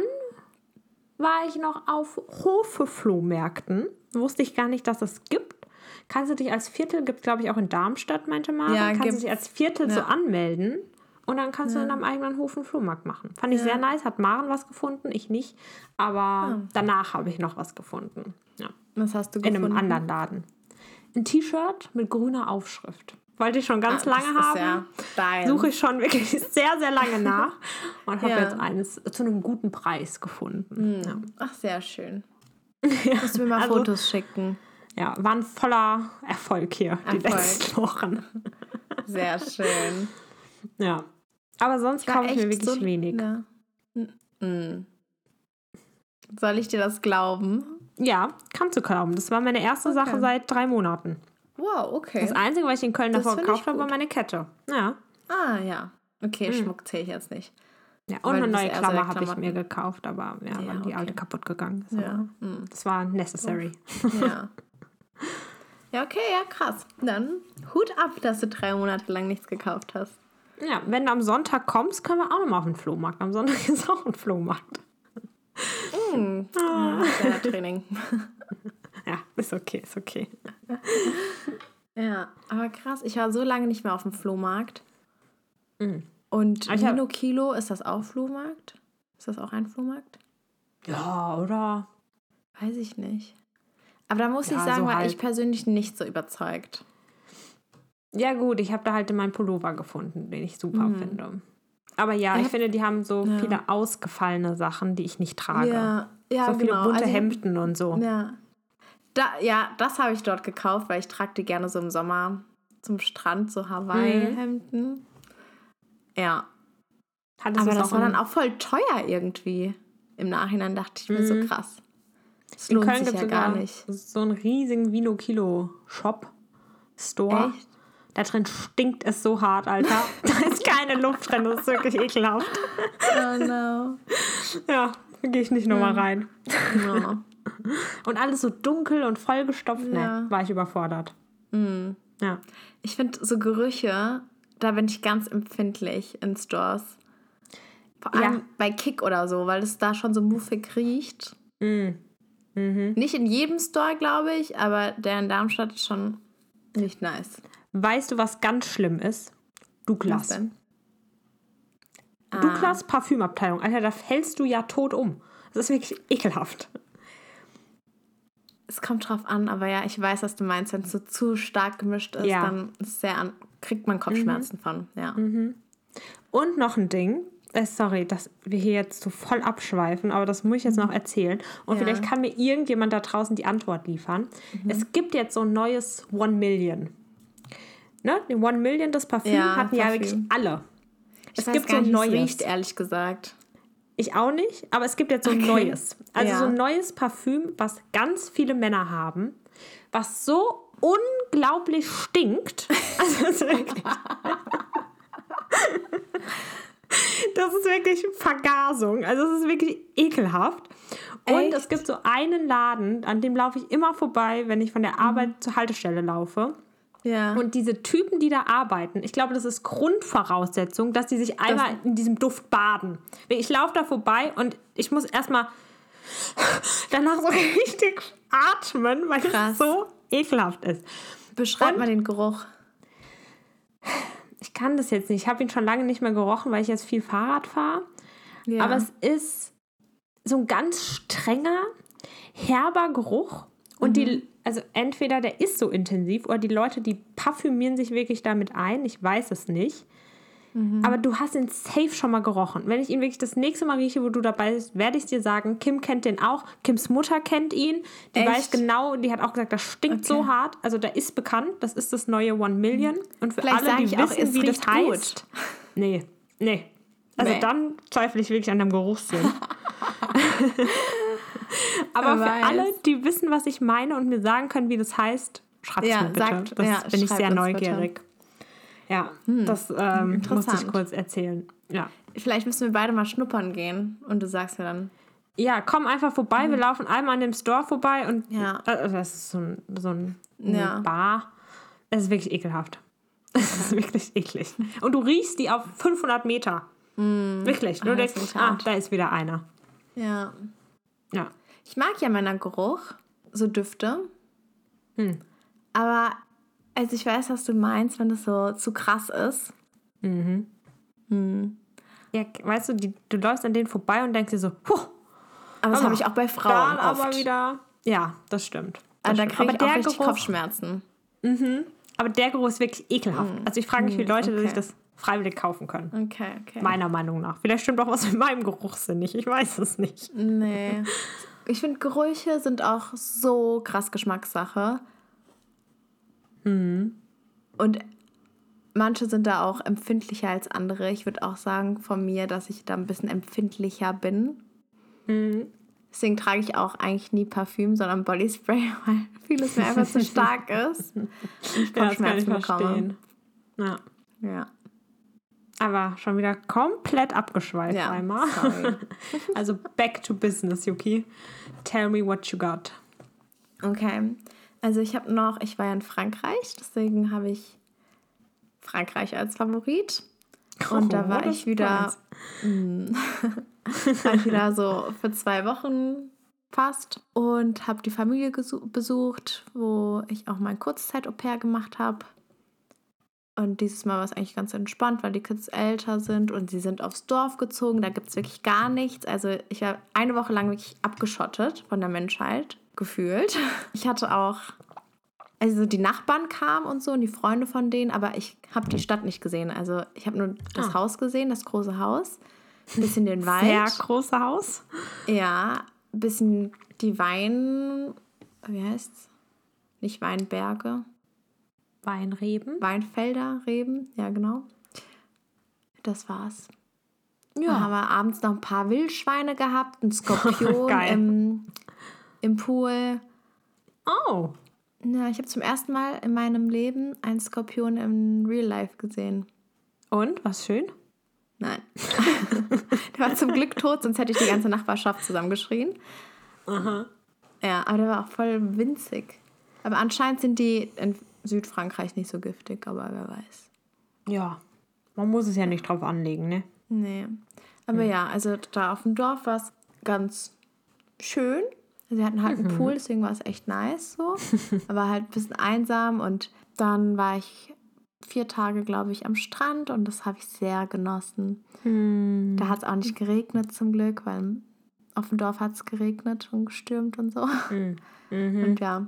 Speaker 3: war ich noch auf Hofe-Flohmärkten. Wusste ich gar nicht, dass es gibt. Kannst du dich als Viertel, gibt es glaube ich auch in Darmstadt, meinte Mara, ja, kannst du dich als Viertel ja. so anmelden und dann kannst ja. du in deinem eigenen Hof einen Flohmarkt machen. Fand ich sehr nice, hat Maren was gefunden, ich nicht, aber danach habe ich noch was gefunden. Ja.
Speaker 2: Was hast du
Speaker 3: gefunden? In einem anderen Laden. Ein T-Shirt mit grüner Aufschrift. Wollte ich schon ganz ah, lange haben. Ja Suche ich schon wirklich sehr, sehr lange nach. Und habe ja. jetzt eines zu einem guten Preis gefunden.
Speaker 2: Mhm. Ja. Ach, sehr schön. ja. Musst du mir mal also, Fotos schicken.
Speaker 3: Ja, war ein voller Erfolg hier Erfolg. die letzten Wochen.
Speaker 2: Sehr schön.
Speaker 3: Ja. Aber sonst kaufe ich mir wirklich so, wenig.
Speaker 2: Mhm. Soll ich dir das glauben?
Speaker 3: Ja, kannst du glauben. Das war meine erste okay. Sache seit drei Monaten.
Speaker 2: Wow, okay.
Speaker 3: Das Einzige, was ich in Köln das davor gekauft habe, war meine Kette. Ja.
Speaker 2: Ah, ja. Okay, mhm. Schmuck zähle ich jetzt nicht.
Speaker 3: Ja, und eine neue Klammer habe ich mir gekauft, aber ja, ja weil die okay. alte kaputt gegangen ist. Ja. Mhm. Das war necessary.
Speaker 2: Ja. ja, okay, ja, krass. Dann Hut ab, dass du drei Monate lang nichts gekauft hast.
Speaker 3: Ja, wenn du am Sonntag kommst, können wir auch nochmal auf den Flohmarkt. Am Sonntag ist auch ein Flohmarkt.
Speaker 2: Mm. Ah. Ja, Training.
Speaker 3: ja, ist okay, ist okay.
Speaker 2: Ja, aber krass. Ich war so lange nicht mehr auf dem Flohmarkt. Mhm. Und Nino Kilo, ist das auch Flohmarkt? Ist das auch ein Flohmarkt?
Speaker 3: Ja, oder?
Speaker 2: Weiß ich nicht. Aber da muss ja, ich sagen, so war halt. ich persönlich nicht so überzeugt.
Speaker 3: Ja, gut, ich habe da halt meinen Pullover gefunden, den ich super mhm. finde. Aber ja, ich, ich finde, die haben so ja. viele ausgefallene Sachen, die ich nicht trage. Ja, ja so viele genau. bunte also, Hemden und so.
Speaker 2: Ja, da, ja das habe ich dort gekauft, weil ich trage die gerne so im Sommer zum Strand, so Hawaii-Hemden. Mhm. Ja. Hattest Aber das war dann auch voll teuer irgendwie. Im Nachhinein dachte ich mir mhm. so krass.
Speaker 3: Das lohnt Köln sich ja gar nicht. So einen riesigen Vino-Kilo-Shop-Store. Echt? Da drin stinkt es so hart, Alter. da ist keine Luft drin, das ist wirklich ekelhaft.
Speaker 2: Oh no.
Speaker 3: Ja, da gehe ich nicht nochmal rein. No. Und alles so dunkel und vollgestopft. Ja. Nee, war ich überfordert.
Speaker 2: Mm.
Speaker 3: Ja.
Speaker 2: Ich finde so Gerüche, da bin ich ganz empfindlich in Stores. Vor allem
Speaker 3: Ja.
Speaker 2: bei Kick oder so, weil es da schon so muffig riecht.
Speaker 3: Mm. Mhm.
Speaker 2: Nicht in jedem Store, glaube ich, aber der in Darmstadt ist schon nicht nice.
Speaker 3: Weißt du, was ganz schlimm ist? Douglas.
Speaker 2: Was denn? Ah.
Speaker 3: Douglas Parfümabteilung. Alter, da fällst du ja tot um. Das ist wirklich ekelhaft.
Speaker 2: Es kommt drauf an, aber ja, ich weiß, was du meinst. Wenn es so zu stark gemischt ist,
Speaker 3: Ja.
Speaker 2: dann ist sehr an, kriegt man Kopfschmerzen von. Ja.
Speaker 3: Und noch ein Ding. Äh, sorry, dass wir hier jetzt so voll abschweifen, aber das muss ich jetzt noch erzählen. Und
Speaker 2: Ja.
Speaker 3: vielleicht kann mir irgendjemand da draußen die Antwort liefern. Es gibt jetzt so ein neues One Million. Ne? Die One Million, das Parfüm,
Speaker 2: Ja,
Speaker 3: hatten ja
Speaker 2: Parfüm.
Speaker 3: wirklich alle.
Speaker 2: Ich
Speaker 3: Es
Speaker 2: weiß
Speaker 3: gibt
Speaker 2: gar
Speaker 3: so ein neues.
Speaker 2: riecht, ehrlich gesagt.
Speaker 3: Ich auch nicht, aber es gibt jetzt so ein
Speaker 2: Okay.
Speaker 3: neues. Also
Speaker 2: Ja.
Speaker 3: so ein neues Parfüm, was ganz viele Männer haben, was so unglaublich stinkt. Also wirklich. Das ist wirklich Vergasung. Also es ist wirklich ekelhaft. Und
Speaker 2: Echt?
Speaker 3: es gibt so einen Laden, an dem laufe ich immer vorbei, wenn ich von der Arbeit zur Haltestelle laufe.
Speaker 2: Ja.
Speaker 3: Und diese Typen, die da arbeiten, ich glaube, das ist Grundvoraussetzung, dass die sich einmal in diesem Duft baden. Ich laufe da vorbei und ich muss erstmal danach so richtig atmen, weil
Speaker 2: Krass.
Speaker 3: es so ekelhaft ist.
Speaker 2: Beschreib
Speaker 3: und-
Speaker 2: mal den Geruch.
Speaker 3: Ich kann das jetzt nicht. Ich habe ihn schon lange nicht mehr gerochen, weil ich jetzt viel Fahrrad fahre.
Speaker 2: Ja.
Speaker 3: Aber es ist so ein ganz strenger, herber Geruch. Und die, also entweder der ist so intensiv oder die Leute, die parfümieren sich wirklich damit ein. Ich weiß es nicht. Aber du hast ihn safe schon mal gerochen. Wenn ich ihn wirklich das nächste Mal rieche, wo du dabei bist, werde ich dir sagen, Kim kennt den auch. Kims Mutter kennt ihn. Die
Speaker 2: Echt?
Speaker 3: weiß genau, die hat auch gesagt, das stinkt so
Speaker 2: Okay.
Speaker 3: hart. Also da ist bekannt, das ist das neue One Million. Und für
Speaker 2: Vielleicht
Speaker 3: alle, die
Speaker 2: auch,
Speaker 3: wissen,
Speaker 2: es
Speaker 3: wie das
Speaker 2: riecht
Speaker 3: heißt.
Speaker 2: gut.
Speaker 3: Nee, nee. Also
Speaker 2: Nee.
Speaker 3: dann zweifle ich wirklich an dem Geruchssinn. Aber für alle, die wissen, was ich meine und mir sagen können, wie das heißt, schreibt es
Speaker 2: Ja,
Speaker 3: mir bitte.
Speaker 2: sagt-
Speaker 3: das
Speaker 2: ja,
Speaker 3: bin ich sehr neugierig. Ja, das ähm, musste ich kurz erzählen. Ja.
Speaker 2: Vielleicht müssen wir beide mal schnuppern gehen und du sagst mir dann.
Speaker 3: Ja, komm einfach vorbei. Wir laufen einmal an dem Store vorbei und
Speaker 2: Ja.
Speaker 3: äh, das ist so ein, so ein
Speaker 2: Ja.
Speaker 3: Bar. Es ist wirklich ekelhaft. Es ist wirklich eklig. Und du riechst die auf 500 Meter. Wirklich. Du
Speaker 2: Ah, das
Speaker 3: denkst, ah, da ist wieder einer.
Speaker 2: Ja.
Speaker 3: Ja.
Speaker 2: Ich mag ja Männergeruch, so Düfte.
Speaker 3: Hm.
Speaker 2: Aber also ich weiß, was du meinst, wenn das so zu krass ist.
Speaker 3: Ja, weißt du, die, du läufst an denen vorbei und denkst dir so, puh,
Speaker 2: Aber das
Speaker 3: Aber
Speaker 2: habe ich auch bei Frauen
Speaker 3: dann
Speaker 2: oft.
Speaker 3: aber wieder. Ja, das stimmt. Das
Speaker 2: da
Speaker 3: stimmt.
Speaker 2: kriege ich
Speaker 3: aber,
Speaker 2: auch
Speaker 3: der
Speaker 2: richtig
Speaker 3: Geruch,
Speaker 2: Kopfschmerzen.
Speaker 3: aber der Geruch ist wirklich ekelhaft. Also ich frage mich, wie Leute sich
Speaker 2: okay.
Speaker 3: das freiwillig kaufen können.
Speaker 2: Okay, okay.
Speaker 3: Meiner Meinung nach. Vielleicht stimmt auch was mit meinem Geruchssinn nicht. Ich weiß es nicht.
Speaker 2: Nee. Ich finde, Gerüche sind auch so krass Geschmackssache.
Speaker 3: Mhm.
Speaker 2: Und manche sind da auch empfindlicher als andere. Ich würde auch sagen von mir, dass ich da ein bisschen empfindlicher bin.
Speaker 3: Mhm.
Speaker 2: Deswegen trage ich auch eigentlich nie Parfüm, sondern Bodyspray, weil vieles mir einfach zu stark ist. Und ich
Speaker 3: Ja, das kann ich
Speaker 2: Kopfschmerzen bekomme.
Speaker 3: verstehen. Ja.
Speaker 2: Ja.
Speaker 3: Aber schon wieder komplett abgeschweift
Speaker 2: Ja,
Speaker 3: einmal.
Speaker 2: sorry.
Speaker 3: Also back to business, Yuki. Tell me what you got.
Speaker 2: Okay. Also ich habe noch, ich war ja in Frankreich, deswegen habe ich Frankreich als Favorit. Und da
Speaker 3: Oh,
Speaker 2: war
Speaker 3: das
Speaker 2: ich wieder, mm, war ich wieder so für zwei Wochen fast und habe die Familie besucht, wo ich auch mein Kurzzeit-Au-pair gemacht habe. Und dieses Mal war es eigentlich ganz entspannt, weil die Kids älter sind und sie sind aufs Dorf gezogen. Da gibt es wirklich gar nichts. Also ich war eine Woche lang wirklich abgeschottet von der Menschheit, gefühlt. Ich hatte auch, also die Nachbarn kamen und so und die Freunde von denen, aber ich habe die Stadt nicht gesehen. Also ich habe nur das
Speaker 3: Ah.
Speaker 2: Haus gesehen, das große Haus. Ein bisschen den Wald.
Speaker 3: Sehr große Haus.
Speaker 2: Ja, ein bisschen die Wein, wie heißt's? Nicht Weinberge,
Speaker 3: Weinreben.
Speaker 2: Weinfelder, Reben, ja genau. Das war's. Ja, haben wir abends noch ein paar Wildschweine gehabt, einen Skorpion im, im Pool.
Speaker 3: Oh.
Speaker 2: Ja, ich habe zum ersten Mal in meinem Leben einen Skorpion im Real Life gesehen.
Speaker 3: Und, was schön?
Speaker 2: Nein. der war zum Glück tot, sonst hätte ich die ganze Nachbarschaft zusammengeschrien.
Speaker 3: Aha.
Speaker 2: Ja, aber der war auch voll winzig. Aber anscheinend sind die Südfrankreich nicht so giftig, aber wer weiß.
Speaker 3: Ja, man muss es ja nicht drauf anlegen, ne?
Speaker 2: Nee. Aber ja, also da auf dem Dorf war es ganz schön. Sie hatten halt einen Pool, deswegen war es echt nice so. aber halt ein bisschen einsam und dann war ich vier Tage, glaube ich, am Strand und das habe ich sehr genossen. Da hat es auch nicht geregnet zum Glück, weil auf dem Dorf hat es geregnet und gestürmt und so. Und ja,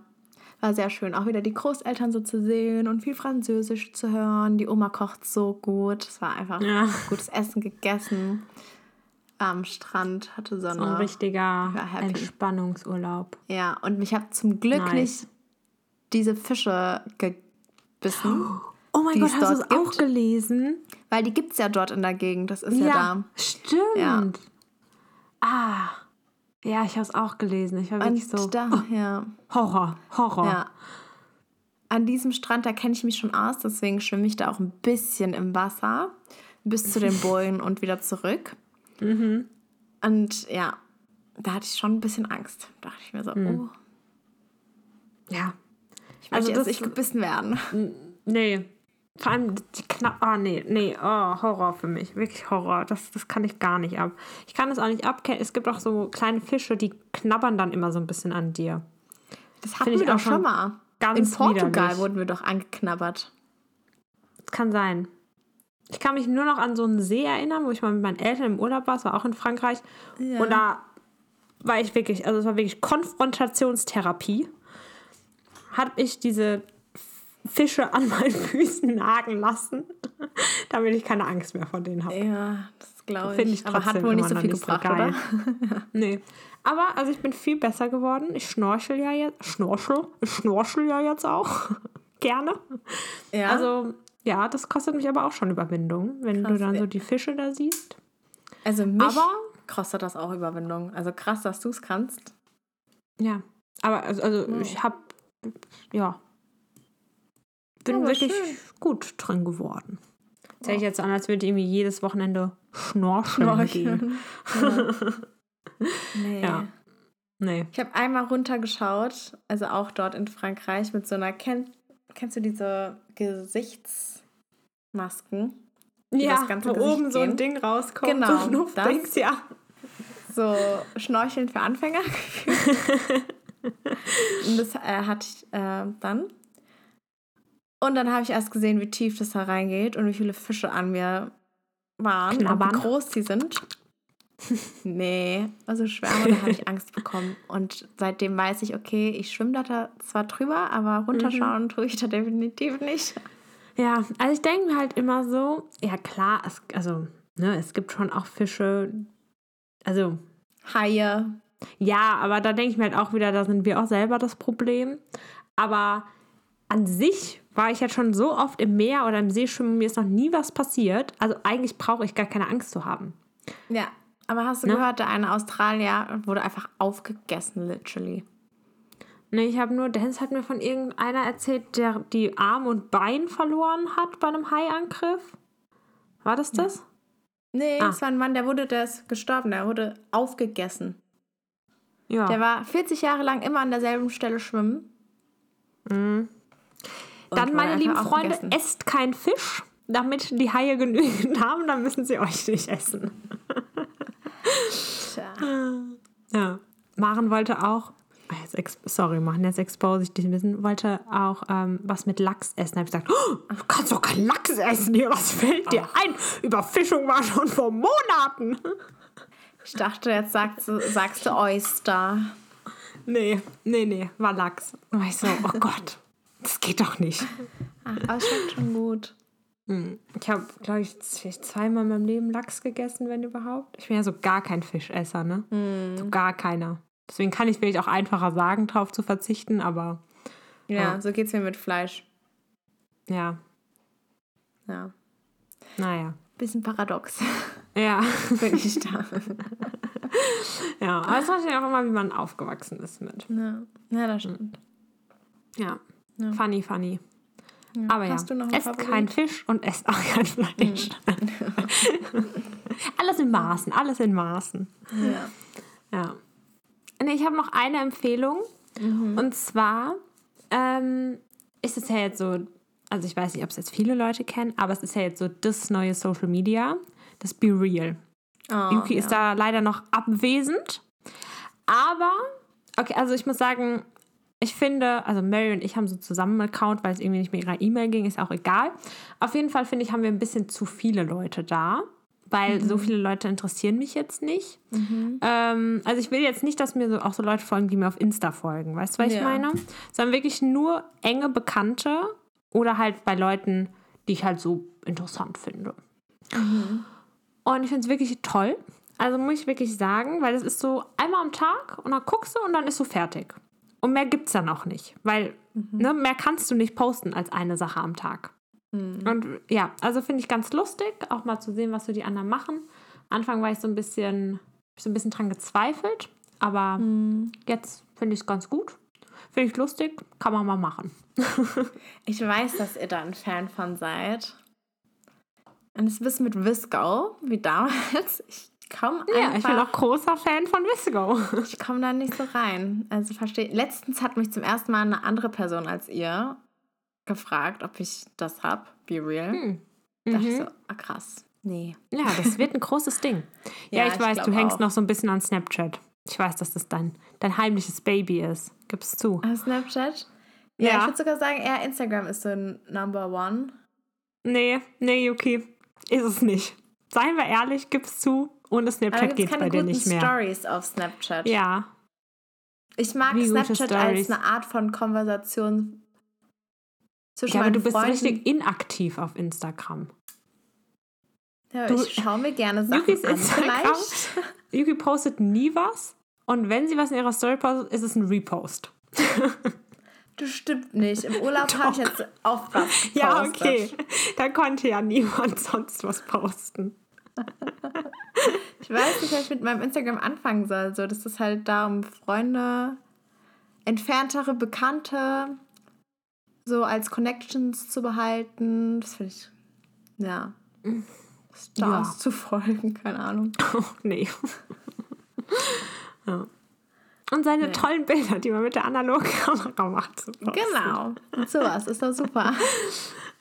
Speaker 2: war sehr schön. Auch wieder die Großeltern so zu sehen und viel Französisch zu hören. Die Oma kocht so gut. Es war einfach
Speaker 3: Ja.
Speaker 2: gutes Essen gegessen. Am Strand hatte
Speaker 3: So ein
Speaker 2: Sonne.
Speaker 3: richtiger. Entspannungsurlaub.
Speaker 2: Ja, und ich habe zum Glück
Speaker 3: Nice.
Speaker 2: nicht diese Fische gebissen,
Speaker 3: Oh mein Gott, hast du es auch gelesen?
Speaker 2: weil die gibt es ja dort in der Gegend. Das ist ja, da.
Speaker 3: stimmt.
Speaker 2: Ja.
Speaker 3: Ah, ja, ich habe es auch gelesen. Ich war wirklich
Speaker 2: Und
Speaker 3: so,
Speaker 2: da, ja.
Speaker 3: Horror, Horror.
Speaker 2: Ja. An diesem Strand, da kenne ich mich schon aus, deswegen schwimme ich da auch ein bisschen im Wasser bis zu den Bojen und wieder zurück.
Speaker 3: Mhm.
Speaker 2: Und ja, da hatte ich schon ein bisschen Angst. Da dachte ich mir so, oh,
Speaker 3: ja.
Speaker 2: ich
Speaker 3: Mhm.
Speaker 2: möchte
Speaker 3: Also
Speaker 2: jetzt
Speaker 3: das-
Speaker 2: nicht gebissen werden.
Speaker 3: Nee. Vor allem die knapp. Ah, nee, nee. Oh, Horror für mich. Wirklich Horror. Das, das kann ich gar nicht ab. Ich kann es auch nicht abkennen. Es gibt auch so kleine Fische, die knabbern dann immer so ein bisschen an dir.
Speaker 2: Das hatten
Speaker 3: Finde ich
Speaker 2: wir doch schon mal.
Speaker 3: ganz
Speaker 2: In Portugal
Speaker 3: widerlich.
Speaker 2: wurden wir doch angeknabbert.
Speaker 3: Das kann sein. Ich kann mich nur noch an so einen See erinnern, wo ich mal mit meinen Eltern im Urlaub war. Es war auch in Frankreich.
Speaker 2: Ja.
Speaker 3: Und da war ich wirklich, also es war wirklich Konfrontationstherapie. Habe ich diese Fische an meinen Füßen nagen lassen, damit ich keine Angst mehr vor denen habe.
Speaker 2: Ja, das glaube
Speaker 3: Finde
Speaker 2: ich.
Speaker 3: ich
Speaker 2: Aber hat wohl nicht so viel
Speaker 3: so
Speaker 2: gebracht,
Speaker 3: geil.
Speaker 2: oder?
Speaker 3: Nee. Aber also ich bin viel besser geworden. Ich schnorchel ja jetzt. Schnorchel? Ich schnorchel ja jetzt auch. Gerne.
Speaker 2: Ja.
Speaker 3: Also, ja, das kostet mich aber auch schon Überwindung, wenn du
Speaker 2: Krass,
Speaker 3: dann
Speaker 2: ja.
Speaker 3: so die Fische da siehst.
Speaker 2: also mich
Speaker 3: aber-
Speaker 2: kostet das auch Überwindung. Also krass, dass du es kannst.
Speaker 3: Ja. Aber also, also ich habe ja bin
Speaker 2: aber
Speaker 3: wirklich
Speaker 2: schön.
Speaker 3: gut drin geworden. Das hätte ich jetzt an, als würde ich irgendwie jedes Wochenende schnorcheln gehen.
Speaker 2: nee.
Speaker 3: Ja. Nee.
Speaker 2: Ich habe einmal runtergeschaut, also auch dort in Frankreich mit so einer, kenn, kennst du diese Gesichtsmasken?
Speaker 3: Ja,
Speaker 2: das ganze
Speaker 3: wo
Speaker 2: Gesicht
Speaker 3: oben so ein
Speaker 2: gehen.
Speaker 3: Ding rauskommt.
Speaker 2: Genau,
Speaker 3: so Luft
Speaker 2: das.
Speaker 3: denkst, ja.
Speaker 2: So Schnorcheln für Anfänger. Und das äh, hatte ich äh, dann. Und dann habe ich erst gesehen, wie tief das da reingeht und wie viele Fische an mir waren
Speaker 3: Knabbern.
Speaker 2: und wie groß die sind. nee, also Schwärme, da habe ich Angst bekommen. Und seitdem weiß ich, okay, ich schwimme da zwar drüber, aber runterschauen tue ich da definitiv nicht.
Speaker 3: Ja, also ich denke mir halt immer so, ja klar, es, also, ne, es gibt schon auch Fische, also
Speaker 2: Haie.
Speaker 3: Ja, aber da denke ich mir halt auch wieder, da sind wir auch selber das Problem. Aber an sich war ich jetzt schon so oft im Meer oder im See schwimmen, mir ist noch nie was passiert. Also eigentlich brauche ich gar keine Angst zu haben.
Speaker 2: Ja, aber hast du
Speaker 3: Ne?
Speaker 2: gehört, der eine Australier wurde einfach aufgegessen, literally.
Speaker 3: Ne, ich habe nur, Dennis hat mir von irgendeiner erzählt, der die Arm und Bein verloren hat bei einem Haiangriff. War das das?
Speaker 2: Nee,
Speaker 3: Ah.
Speaker 2: es war ein Mann, der wurde, ist gestorben, der wurde aufgegessen.
Speaker 3: Ja.
Speaker 2: Der war 40 Jahre lang immer an derselben Stelle schwimmen.
Speaker 3: Mhm.
Speaker 2: Und
Speaker 3: Dann, meine lieben Freunde,
Speaker 2: aufgegessen.
Speaker 3: esst kein Fisch, damit die Haie genügend haben, dann müssen sie euch nicht essen.
Speaker 2: Tja.
Speaker 3: Ja. Maren wollte auch, ah, sorry, Maren, jetzt expose ich dich ein bisschen, wollte auch ähm, was mit Lachs essen. Da habe ich gesagt, oh, du kannst doch keinen Lachs essen hier, was fällt dir ein? Überfischung war schon vor Monaten.
Speaker 2: Ich dachte, jetzt sagst du, sagst du Oyster.
Speaker 3: Nee, nee, nee, war Lachs. Und ich so, oh Gott, das geht doch nicht.
Speaker 2: Ach, aber schmeckt schon gut.
Speaker 3: Hm. Ich habe, glaube ich, vielleicht zweimal in meinem Leben Lachs gegessen, wenn überhaupt. Ich bin ja so gar kein Fischesser, ne? So gar keiner. Deswegen kann ich vielleicht auch einfacher sagen, drauf zu verzichten, aber
Speaker 2: Ja,
Speaker 3: Ja.
Speaker 2: so geht's mir mit Fleisch.
Speaker 3: ja,
Speaker 2: Ja.
Speaker 3: naja.
Speaker 2: Bisschen paradox,
Speaker 3: Ja,
Speaker 2: bin ich da.
Speaker 3: ja. Aber es ist ja auch immer, wie man aufgewachsen ist mit.
Speaker 2: Ja, ja das stimmt.
Speaker 3: Ja.
Speaker 2: Ja.
Speaker 3: Funny, funny.
Speaker 2: Ja.
Speaker 3: Aber
Speaker 2: Hast
Speaker 3: ja,
Speaker 2: du noch einen
Speaker 3: esst kein Fisch und esst auch kein Fleisch. alles in Maßen, alles in Maßen.
Speaker 2: Ja.
Speaker 3: Ja. Nee, ich habe noch eine Empfehlung. Und zwar ähm, ist es ja jetzt so, also ich weiß nicht, ob es jetzt viele Leute kennen, aber es ist ja jetzt so das neue Social Media, das Be Real. Oh, Yuki ja. ist da leider noch abwesend. Aber, okay, also ich muss sagen, ich finde, also Mary und ich haben so zusammen einen Account, weil es irgendwie nicht mit ihrer E-Mail ging, ist auch egal. Auf jeden Fall finde ich, haben wir ein bisschen zu viele Leute da, weil mhm. so viele Leute interessieren mich jetzt nicht. Mhm. Ähm, also ich will jetzt nicht, dass mir so auch so Leute folgen, die mir auf Insta folgen, weißt du, was ja. ich meine? Sondern wirklich nur enge Bekannte oder halt bei Leuten, die ich halt so interessant finde. Mhm. Und ich finde es wirklich toll. Also muss ich wirklich sagen, weil es ist so einmal am Tag und dann guckst du und dann ist so fertig. Und mehr gibt es dann auch nicht, weil mhm. ne, mehr kannst du nicht posten als eine Sache am Tag. Mhm. Und ja, also finde ich ganz lustig, auch mal zu sehen, was so die anderen machen. Anfang war ich so ein bisschen, so ein bisschen dran gezweifelt, aber mhm. jetzt finde ich es ganz gut. Finde ich lustig, kann man mal machen.
Speaker 2: ich weiß, dass ihr da ein Fan von seid. Und es ist mit Visco, wie damals. Ich einfach...
Speaker 3: Ja, ich bin auch großer Fan von Visco.
Speaker 2: Ich komme da nicht so rein. Also verstehe... Letztens hat mich zum ersten Mal eine andere Person als ihr gefragt, ob ich das habe, Be Real. Hm. Mhm. Dachte ich so, ah krass. Nee.
Speaker 3: Ja, das wird ein großes Ding. ja, ja, ich, ich weiß, du hängst auch. noch so ein bisschen an Snapchat. Ich weiß, dass das dein, dein heimliches Baby ist. Gib's zu.
Speaker 2: Ah, Snapchat? Ja, ja. ich würde sogar sagen, eher Instagram ist so ein Number One.
Speaker 3: Nee, nee, Yuki. Ist es nicht. Seien wir ehrlich, gib's zu. Ohne Snapchat geht bei dir nicht mehr.
Speaker 2: Stories auf Snapchat.
Speaker 3: Ja.
Speaker 2: Ich mag Wie Snapchat als eine Art von Konversation
Speaker 3: zwischen ja, aber du bist Freunden. richtig inaktiv auf Instagram.
Speaker 2: Ja, du, ich schaue mir gerne Sachen Yukis an. Instagram,
Speaker 3: Yuki postet nie was und wenn sie was in ihrer Story postet, ist es ein Repost.
Speaker 2: Du stimmt nicht. Im Urlaub habe ich jetzt auch was gepostet.
Speaker 3: Ja, okay. Da konnte ja niemand sonst was posten.
Speaker 2: Ich weiß nicht, was ich mit meinem Instagram anfangen soll. So, das ist halt da um Freunde, entferntere Bekannte so als Connections zu behalten. Das finde ich, ja, Stars ja. zu folgen, keine Ahnung.
Speaker 3: Oh, nee. ja. Und seine nee. tollen Bilder, die man mit der analogen Kamera macht.
Speaker 2: Genau. Sowas ist doch super.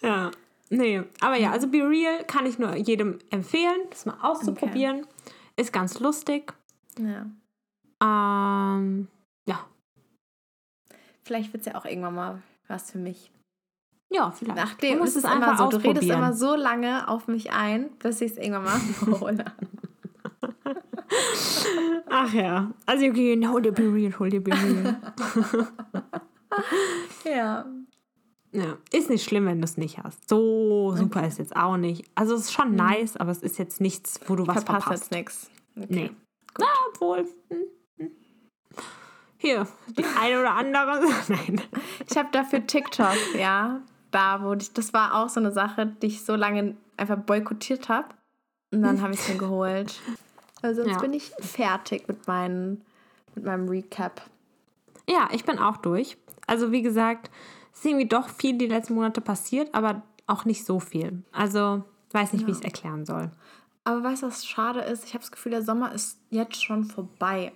Speaker 3: ja. Nee, aber ja, also Be Real kann ich nur jedem empfehlen, das mal auszuprobieren. Okay. Ist ganz lustig.
Speaker 2: Ja.
Speaker 3: Ähm, ja.
Speaker 2: Vielleicht wird es ja auch irgendwann mal was für mich.
Speaker 3: Ja, vielleicht.
Speaker 2: Nachdem ist es einfach so, du redest immer so lange auf mich ein, bis ich es irgendwann mal hole.
Speaker 3: Ach ja. Also okay, hol dir Be Real, hol dir Be Real.
Speaker 2: ja.
Speaker 3: Ja, ist nicht schlimm, wenn du es nicht hast. So super okay. ist jetzt auch nicht. Also es ist schon mhm. nice, aber es ist jetzt nichts, wo du was verpasst. verpasst. jetzt
Speaker 2: nichts.
Speaker 3: Okay. Nee. Na, obwohl. Hm, hm. Hier, die eine oder andere. Nein.
Speaker 2: Ich habe dafür TikTok, ja. Da, wo ich, das war auch so eine Sache, die ich so lange einfach boykottiert habe. Und dann habe ich es mir geholt. Also sonst ja. bin ich fertig mit, meinen, mit meinem Recap.
Speaker 3: Ja, ich bin auch durch. Also wie gesagt, es ist irgendwie doch viel die letzten Monate passiert, aber auch nicht so viel. Also weiß nicht, ja. wie ich es erklären soll.
Speaker 2: Aber weißt du, was schade ist? Ich habe das Gefühl, der Sommer ist jetzt schon vorbei.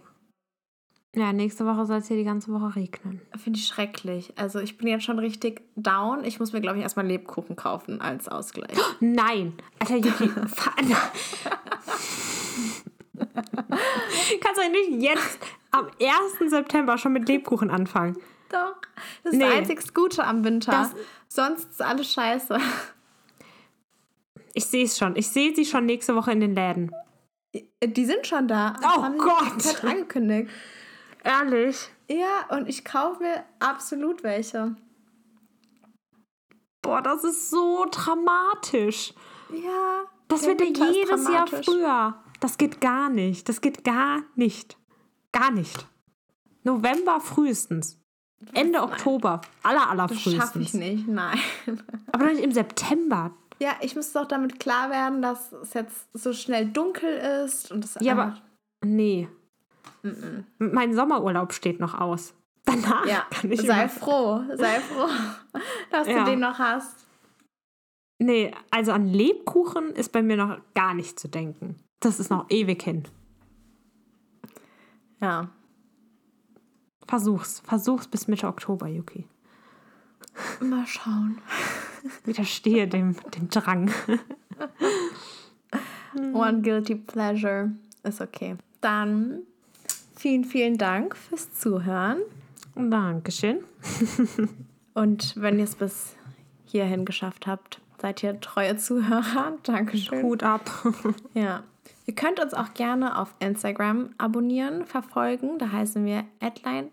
Speaker 3: Ja, nächste Woche soll es hier die ganze Woche regnen.
Speaker 2: Finde ich schrecklich. Also ich bin jetzt schon richtig down. Ich muss mir, glaube ich, erstmal Lebkuchen kaufen als Ausgleich.
Speaker 3: Nein! Alter, Yuki, Kannst du nicht jetzt am 1. September schon mit Lebkuchen anfangen?
Speaker 2: Doch. Das ist nee. das einzig Gute am Winter. Das Sonst ist alles scheiße.
Speaker 3: Ich sehe es schon. Ich sehe sie schon nächste Woche in den Läden.
Speaker 2: Die sind schon da.
Speaker 3: Oh haben Gott!
Speaker 2: angekündigt.
Speaker 3: Ehrlich?
Speaker 2: Ja, und ich kaufe mir absolut welche.
Speaker 3: Boah, das ist so dramatisch.
Speaker 2: Ja.
Speaker 3: Das wird ja jedes Jahr früher. Das geht gar nicht. Das geht gar nicht. Gar nicht. November frühestens. Ende nein. Oktober. Aller, aller frühestens. Das schaffe
Speaker 2: ich nicht, nein.
Speaker 3: Aber nicht im September.
Speaker 2: Ja, ich muss doch damit klar werden, dass es jetzt so schnell dunkel ist und das
Speaker 3: Ja, aber nee. Mm -mm. Mein Sommerurlaub steht noch aus. Danach ja, kann ich
Speaker 2: sei froh, sei froh, dass ja. du den noch hast.
Speaker 3: Nee, also an Lebkuchen ist bei mir noch gar nicht zu denken. Das ist noch ewig hin.
Speaker 2: Ja.
Speaker 3: Versuch's. Versuch's bis Mitte Oktober, Yuki.
Speaker 2: Mal schauen.
Speaker 3: Widerstehe dem, dem Drang.
Speaker 2: One guilty pleasure ist okay. Dann vielen, vielen Dank fürs Zuhören.
Speaker 3: Dankeschön.
Speaker 2: Und wenn ihr es bis hierhin geschafft habt, seid ihr treue Zuhörer. Dankeschön.
Speaker 3: Hut ab.
Speaker 2: Ja. Ihr könnt uns auch gerne auf Instagram abonnieren, verfolgen. Da heißen wir Adline.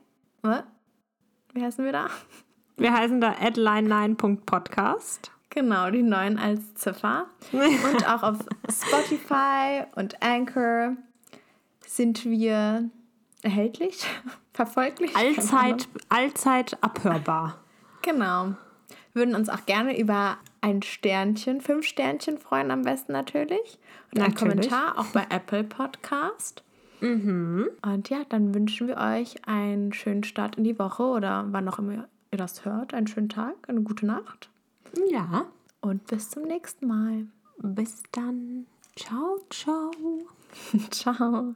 Speaker 2: Wie heißen wir da?
Speaker 3: Wir heißen da adline9.podcast.
Speaker 2: Genau, die neun als Ziffer. Und auch auf Spotify und Anchor sind wir erhältlich, verfolglich.
Speaker 3: Allzeit, allzeit abhörbar.
Speaker 2: Genau. Wir würden uns auch gerne über ein Sternchen, fünf Sternchen freuen am besten natürlich. Und einen
Speaker 3: Natürlich.
Speaker 2: Kommentar auch bei Apple Podcast. Und ja, dann wünschen wir euch einen schönen Start in die Woche oder wann auch immer ihr das hört. Einen schönen Tag, eine gute Nacht.
Speaker 3: Ja.
Speaker 2: Und bis zum nächsten Mal.
Speaker 3: Bis dann. Ciao, ciao.
Speaker 2: Ciao.